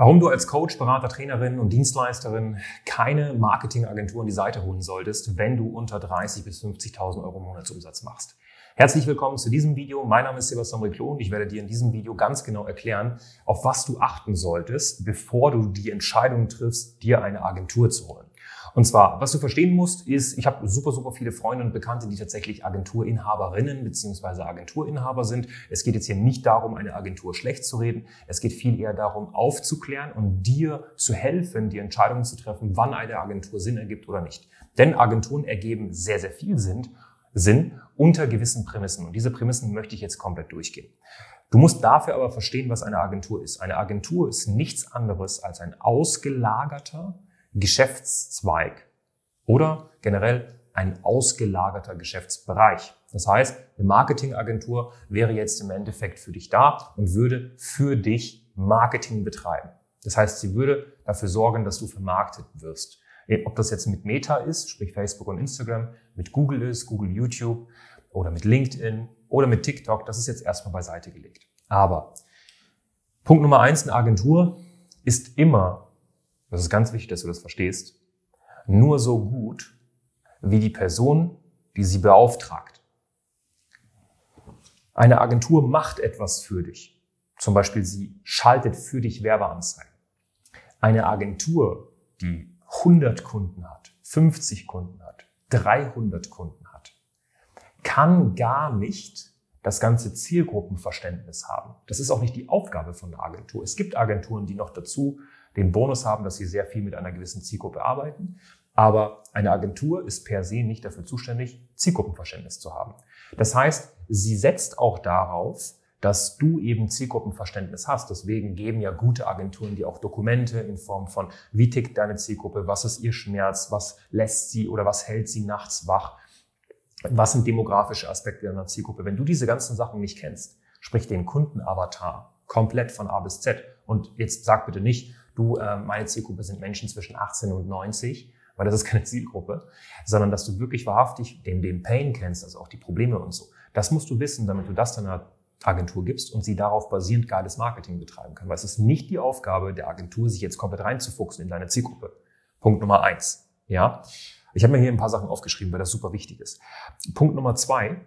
Warum du als Coach, Berater, Trainerin und Dienstleisterin keine Marketingagentur an die Seite holen solltest, wenn du unter 30.000 bis 50.000 Euro Monatsumsatz machst. Herzlich willkommen zu diesem Video. Mein Name ist Sebastian Reclo und ich werde dir in diesem Video ganz genau erklären, auf was du achten solltest, bevor du die Entscheidung triffst, dir eine Agentur zu holen. Und zwar, was du verstehen musst, ist, ich habe super, super viele Freunde und Bekannte, die tatsächlich Agenturinhaberinnen bzw. Agenturinhaber sind. Es geht jetzt hier nicht darum, eine Agentur schlecht zu reden. Es geht viel eher darum, aufzuklären und dir zu helfen, die Entscheidung zu treffen, wann eine Agentur Sinn ergibt oder nicht. Denn Agenturen ergeben sehr, sehr viel Sinn, Sinn unter gewissen Prämissen. Und diese Prämissen möchte ich jetzt komplett durchgehen. Du musst dafür aber verstehen, was eine Agentur ist. Eine Agentur ist nichts anderes als ein ausgelagerter, Geschäftszweig oder generell ein ausgelagerter Geschäftsbereich. Das heißt, eine Marketingagentur wäre jetzt im Endeffekt für dich da und würde für dich Marketing betreiben. Das heißt, sie würde dafür sorgen, dass du vermarktet wirst. Ob das jetzt mit Meta ist, sprich Facebook und Instagram, mit Google ist, Google YouTube oder mit LinkedIn oder mit TikTok, das ist jetzt erstmal beiseite gelegt. Aber Punkt Nummer eins, eine Agentur ist immer das ist ganz wichtig, dass du das verstehst, nur so gut wie die Person, die sie beauftragt. Eine Agentur macht etwas für dich. Zum Beispiel sie schaltet für dich Werbeanzeigen. Eine Agentur, die 100 Kunden hat, 50 Kunden hat, 300 Kunden hat, kann gar nicht das ganze Zielgruppenverständnis haben. Das ist auch nicht die Aufgabe von einer Agentur. Es gibt Agenturen, die noch dazu den Bonus haben, dass sie sehr viel mit einer gewissen Zielgruppe arbeiten. Aber eine Agentur ist per se nicht dafür zuständig, Zielgruppenverständnis zu haben. Das heißt, sie setzt auch darauf, dass du eben Zielgruppenverständnis hast. Deswegen geben ja gute Agenturen dir auch Dokumente in Form von, wie tickt deine Zielgruppe, was ist ihr Schmerz, was lässt sie oder was hält sie nachts wach, was sind demografische Aspekte deiner Zielgruppe. Wenn du diese ganzen Sachen nicht kennst, sprich den Kundenavatar komplett von A bis Z. Und jetzt sag bitte nicht, du, äh, meine Zielgruppe sind Menschen zwischen 18 und 90, weil das ist keine Zielgruppe, sondern dass du wirklich wahrhaftig den, den Pain kennst, also auch die Probleme und so. Das musst du wissen, damit du das deiner Agentur gibst und sie darauf basierend geiles Marketing betreiben kann. Weil es ist nicht die Aufgabe der Agentur, sich jetzt komplett reinzufuchsen in deine Zielgruppe. Punkt Nummer eins. Ja. Ich habe mir hier ein paar Sachen aufgeschrieben, weil das super wichtig ist. Punkt Nummer zwei.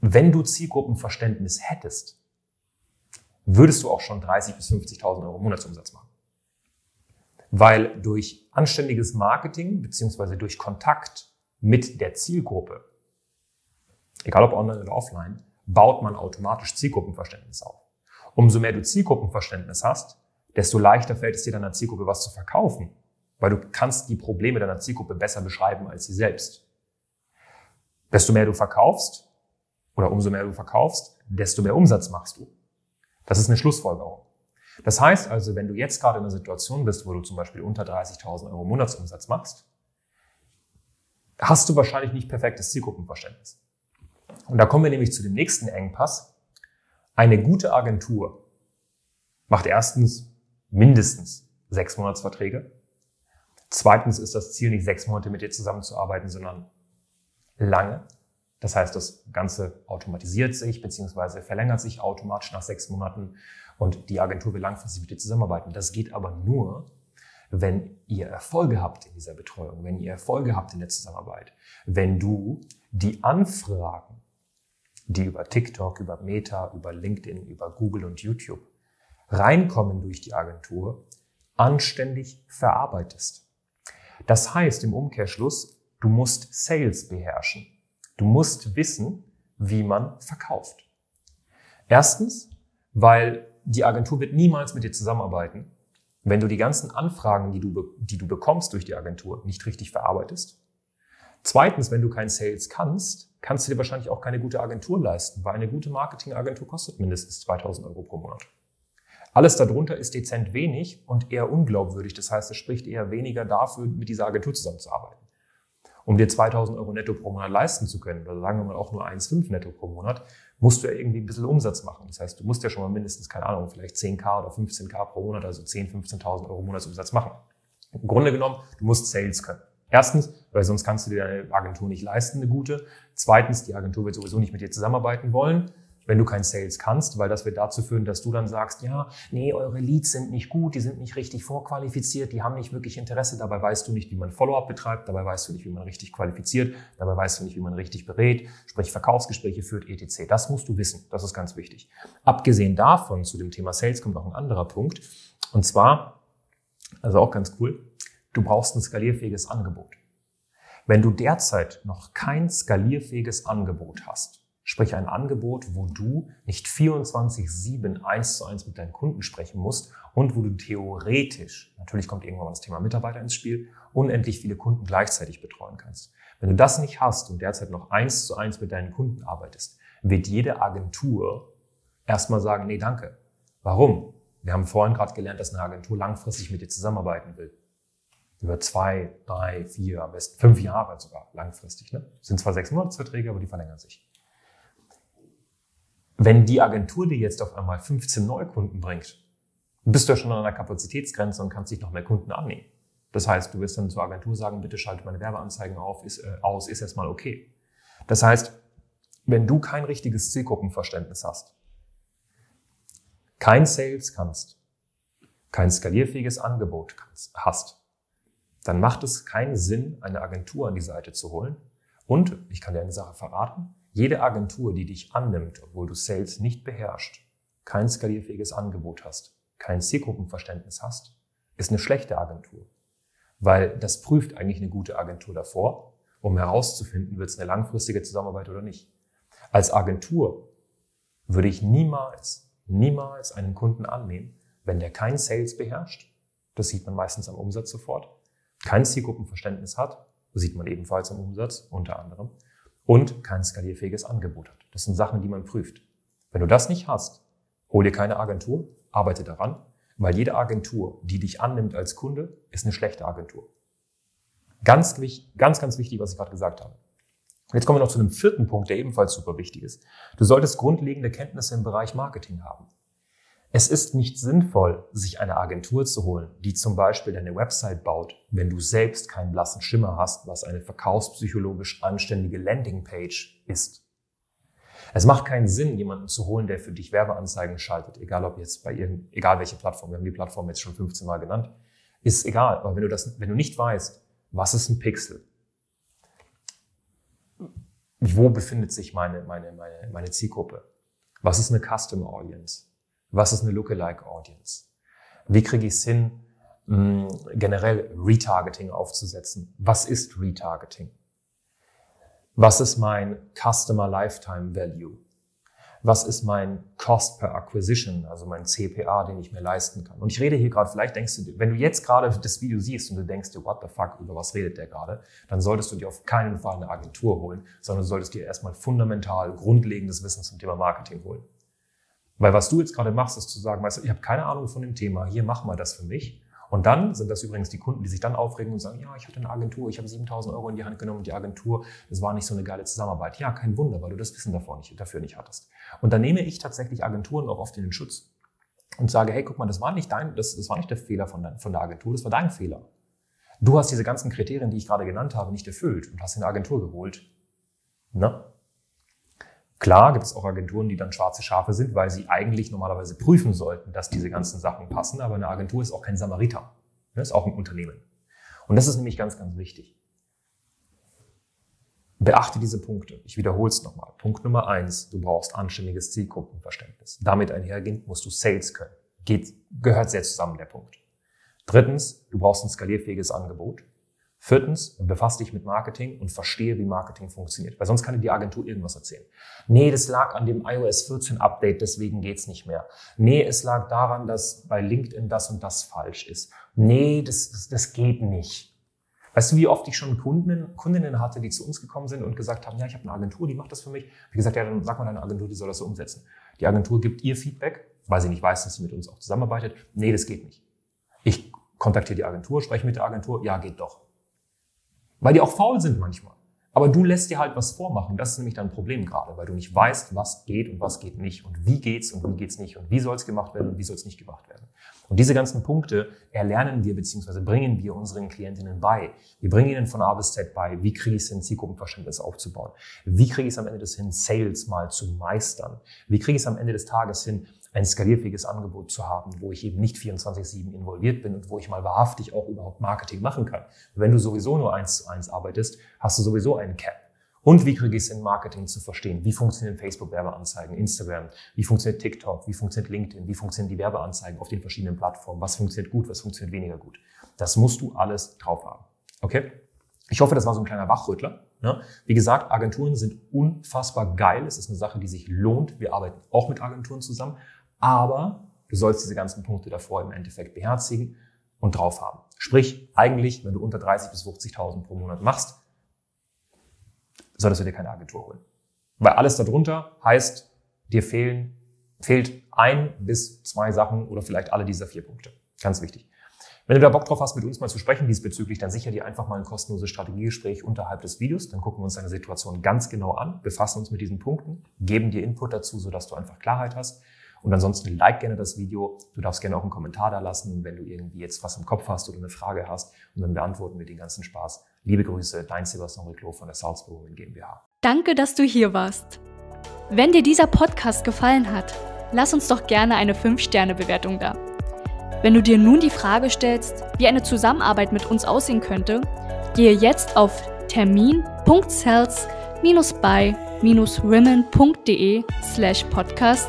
Wenn du Zielgruppenverständnis hättest, würdest du auch schon 30.000 bis 50.000 Euro Monatsumsatz machen. Weil durch anständiges Marketing beziehungsweise durch Kontakt mit der Zielgruppe, egal ob online oder offline, baut man automatisch Zielgruppenverständnis auf. Umso mehr du Zielgruppenverständnis hast, desto leichter fällt es dir deiner Zielgruppe was zu verkaufen, weil du kannst die Probleme deiner Zielgruppe besser beschreiben als sie selbst. Desto mehr du verkaufst oder umso mehr du verkaufst, desto mehr Umsatz machst du. Das ist eine Schlussfolgerung. Das heißt also, wenn du jetzt gerade in einer Situation bist, wo du zum Beispiel unter 30.000 Euro Monatsumsatz machst, hast du wahrscheinlich nicht perfektes Zielgruppenverständnis. Und da kommen wir nämlich zu dem nächsten Engpass. Eine gute Agentur macht erstens mindestens sechs Monatsverträge. Zweitens ist das Ziel nicht sechs Monate mit dir zusammenzuarbeiten, sondern lange. Das heißt, das Ganze automatisiert sich bzw. verlängert sich automatisch nach sechs Monaten und die Agentur will langfristig mit dir zusammenarbeiten. Das geht aber nur, wenn ihr Erfolge habt in dieser Betreuung, wenn ihr Erfolge habt in der Zusammenarbeit, wenn du die Anfragen, die über TikTok, über Meta, über LinkedIn, über Google und YouTube reinkommen durch die Agentur, anständig verarbeitest. Das heißt im Umkehrschluss, du musst Sales beherrschen. Du musst wissen, wie man verkauft. Erstens, weil die Agentur wird niemals mit dir zusammenarbeiten, wenn du die ganzen Anfragen, die du, die du bekommst durch die Agentur, nicht richtig verarbeitest. Zweitens, wenn du kein Sales kannst, kannst du dir wahrscheinlich auch keine gute Agentur leisten, weil eine gute Marketingagentur kostet mindestens 2000 Euro pro Monat. Alles darunter ist dezent wenig und eher unglaubwürdig. Das heißt, es spricht eher weniger dafür, mit dieser Agentur zusammenzuarbeiten. Um dir 2000 Euro netto pro Monat leisten zu können, oder sagen wir mal auch nur 1,5 netto pro Monat, musst du ja irgendwie ein bisschen Umsatz machen. Das heißt, du musst ja schon mal mindestens, keine Ahnung, vielleicht 10k oder 15k pro Monat, also 10.000, 15.000 Euro Monatsumsatz machen. Im Grunde genommen, du musst Sales können. Erstens, weil sonst kannst du dir deine Agentur nicht leisten, eine gute. Zweitens, die Agentur wird sowieso nicht mit dir zusammenarbeiten wollen wenn du kein Sales kannst, weil das wird dazu führen, dass du dann sagst, ja, nee, eure Leads sind nicht gut, die sind nicht richtig vorqualifiziert, die haben nicht wirklich Interesse, dabei weißt du nicht, wie man Follow-up betreibt, dabei weißt du nicht, wie man richtig qualifiziert, dabei weißt du nicht, wie man richtig berät, sprich Verkaufsgespräche führt, etc. Das musst du wissen, das ist ganz wichtig. Abgesehen davon, zu dem Thema Sales kommt noch ein anderer Punkt, und zwar, also auch ganz cool, du brauchst ein skalierfähiges Angebot. Wenn du derzeit noch kein skalierfähiges Angebot hast, Sprich ein Angebot, wo du nicht 24-7 eins zu eins mit deinen Kunden sprechen musst und wo du theoretisch, natürlich kommt irgendwann mal das Thema Mitarbeiter ins Spiel, unendlich viele Kunden gleichzeitig betreuen kannst. Wenn du das nicht hast und derzeit noch eins zu eins mit deinen Kunden arbeitest, wird jede Agentur erstmal sagen, nee, danke. Warum? Wir haben vorhin gerade gelernt, dass eine Agentur langfristig mit dir zusammenarbeiten will. Über zwei, drei, vier, am besten fünf Jahre sogar langfristig. Ne? Sind zwar sechs Monatsverträge, aber die verlängern sich. Wenn die Agentur dir jetzt auf einmal 15 Neukunden bringt, bist du ja schon an einer Kapazitätsgrenze und kannst dich noch mehr Kunden annehmen. Das heißt, du wirst dann zur Agentur sagen, bitte schalte meine Werbeanzeigen auf, ist, äh, aus, ist erstmal okay. Das heißt, wenn du kein richtiges Zielgruppenverständnis hast, kein Sales kannst, kein skalierfähiges Angebot kannst, hast, dann macht es keinen Sinn, eine Agentur an die Seite zu holen. Und, ich kann dir eine Sache verraten, jede Agentur, die dich annimmt, obwohl du Sales nicht beherrschst, kein skalierfähiges Angebot hast, kein Zielgruppenverständnis hast, ist eine schlechte Agentur. Weil das prüft eigentlich eine gute Agentur davor, um herauszufinden, wird es eine langfristige Zusammenarbeit oder nicht. Als Agentur würde ich niemals, niemals einen Kunden annehmen, wenn der kein Sales beherrscht. Das sieht man meistens am Umsatz sofort. Kein Zielgruppenverständnis hat, sieht man ebenfalls am Umsatz, unter anderem und kein skalierfähiges Angebot hat. Das sind Sachen, die man prüft. Wenn du das nicht hast, hol dir keine Agentur, arbeite daran, weil jede Agentur, die dich annimmt als Kunde, ist eine schlechte Agentur. Ganz, ganz, ganz wichtig, was ich gerade gesagt habe. Jetzt kommen wir noch zu einem vierten Punkt, der ebenfalls super wichtig ist. Du solltest grundlegende Kenntnisse im Bereich Marketing haben. Es ist nicht sinnvoll, sich eine Agentur zu holen, die zum Beispiel deine Website baut, wenn du selbst keinen blassen Schimmer hast, was eine verkaufspsychologisch anständige Landingpage ist. Es macht keinen Sinn, jemanden zu holen, der für dich Werbeanzeigen schaltet, egal ob jetzt bei irgendeinem, egal welche Plattform, wir haben die Plattform jetzt schon 15 Mal genannt, ist egal, aber wenn du das, wenn du nicht weißt, was ist ein Pixel? Wo befindet sich meine, meine, meine, meine Zielgruppe? Was ist eine Customer Audience? Was ist eine Lookalike Audience? Wie kriege ich es hin, mh, generell Retargeting aufzusetzen? Was ist Retargeting? Was ist mein Customer Lifetime Value? Was ist mein Cost per Acquisition, also mein CPA, den ich mir leisten kann? Und ich rede hier gerade, vielleicht denkst du, wenn du jetzt gerade das Video siehst und du denkst dir, what the fuck, über was redet der gerade, dann solltest du dir auf keinen Fall eine Agentur holen, sondern du solltest dir erstmal fundamental grundlegendes Wissen zum Thema Marketing holen. Weil was du jetzt gerade machst, ist zu sagen, weißt du, ich habe keine Ahnung von dem Thema, hier mach mal das für mich. Und dann sind das übrigens die Kunden, die sich dann aufregen und sagen, ja, ich hatte eine Agentur, ich habe 7000 Euro in die Hand genommen und die Agentur, das war nicht so eine geile Zusammenarbeit. Ja, kein Wunder, weil du das Wissen davor nicht, dafür nicht hattest. Und dann nehme ich tatsächlich Agenturen auch oft in den Schutz und sage, hey, guck mal, das war nicht dein, das, das war nicht der Fehler von, der, von der Agentur, das war dein Fehler. Du hast diese ganzen Kriterien, die ich gerade genannt habe, nicht erfüllt und hast eine Agentur geholt. Ne? Klar gibt es auch Agenturen, die dann schwarze Schafe sind, weil sie eigentlich normalerweise prüfen sollten, dass diese ganzen Sachen passen. Aber eine Agentur ist auch kein Samariter. Das ist auch ein Unternehmen. Und das ist nämlich ganz, ganz wichtig. Beachte diese Punkte. Ich wiederhole es nochmal. Punkt Nummer eins. Du brauchst anständiges Zielgruppenverständnis. Damit einhergehend musst du Sales können. Geht, gehört sehr zusammen, der Punkt. Drittens, du brauchst ein skalierfähiges Angebot. Viertens, befass dich mit Marketing und verstehe, wie Marketing funktioniert. Weil sonst kann dir die Agentur irgendwas erzählen. Nee, das lag an dem iOS 14 Update, deswegen geht's nicht mehr. Nee, es lag daran, dass bei LinkedIn das und das falsch ist. Nee, das, das geht nicht. Weißt du, wie oft ich schon Kunden, Kundinnen hatte, die zu uns gekommen sind und gesagt haben, ja, ich habe eine Agentur, die macht das für mich. Wie gesagt, ja, dann sag mal deine Agentur, die soll das so umsetzen. Die Agentur gibt ihr Feedback, weil sie nicht weiß, dass sie mit uns auch zusammenarbeitet. Nee, das geht nicht. Ich kontaktiere die Agentur, spreche mit der Agentur, ja, geht doch. Weil die auch faul sind manchmal. Aber du lässt dir halt was vormachen. Das ist nämlich dein Problem gerade, weil du nicht weißt, was geht und was geht nicht und wie geht's und wie geht's nicht und wie soll es gemacht werden und wie soll es nicht gemacht werden. Und diese ganzen Punkte erlernen wir bzw. bringen wir unseren Klientinnen bei. Wir bringen ihnen von A bis Z bei, wie kriege ich es hin, Zielgruppenverständnis aufzubauen? Wie kriege ich es am Ende des hin, Sales mal zu meistern? Wie kriege ich es am Ende des Tages hin, ein skalierfähiges Angebot zu haben, wo ich eben nicht 24-7 involviert bin und wo ich mal wahrhaftig auch überhaupt Marketing machen kann. Wenn du sowieso nur eins zu eins arbeitest, hast du sowieso einen Cap. Und wie kriege ich es in Marketing zu verstehen? Wie funktionieren Facebook-Werbeanzeigen, Instagram? Wie funktioniert TikTok? Wie funktioniert LinkedIn? Wie funktionieren die Werbeanzeigen auf den verschiedenen Plattformen? Was funktioniert gut? Was funktioniert weniger gut? Das musst du alles drauf haben. Okay? Ich hoffe, das war so ein kleiner Wachrüttler. Ne? Wie gesagt, Agenturen sind unfassbar geil. Es ist eine Sache, die sich lohnt. Wir arbeiten auch mit Agenturen zusammen. Aber du sollst diese ganzen Punkte davor im Endeffekt beherzigen und drauf haben. Sprich, eigentlich, wenn du unter 30 bis 50.000 pro Monat machst, solltest du dir keine Agentur holen. Weil alles darunter heißt, dir fehlen, fehlt ein bis zwei Sachen oder vielleicht alle dieser vier Punkte. Ganz wichtig. Wenn du da Bock drauf hast, mit uns mal zu sprechen diesbezüglich, dann sicher dir einfach mal ein kostenloses Strategiegespräch unterhalb des Videos. Dann gucken wir uns deine Situation ganz genau an, befassen uns mit diesen Punkten, geben dir Input dazu, sodass du einfach Klarheit hast. Und ansonsten like gerne das Video. Du darfst gerne auch einen Kommentar da lassen, wenn du irgendwie jetzt was im Kopf hast oder eine Frage hast. Und dann beantworten wir den ganzen Spaß. Liebe Grüße, dein Sebastian Reclo von der Salzburg GmbH. Danke, dass du hier warst. Wenn dir dieser Podcast gefallen hat, lass uns doch gerne eine 5-Sterne-Bewertung da. Wenn du dir nun die Frage stellst, wie eine Zusammenarbeit mit uns aussehen könnte, gehe jetzt auf termin.cells-by-women.de slash podcast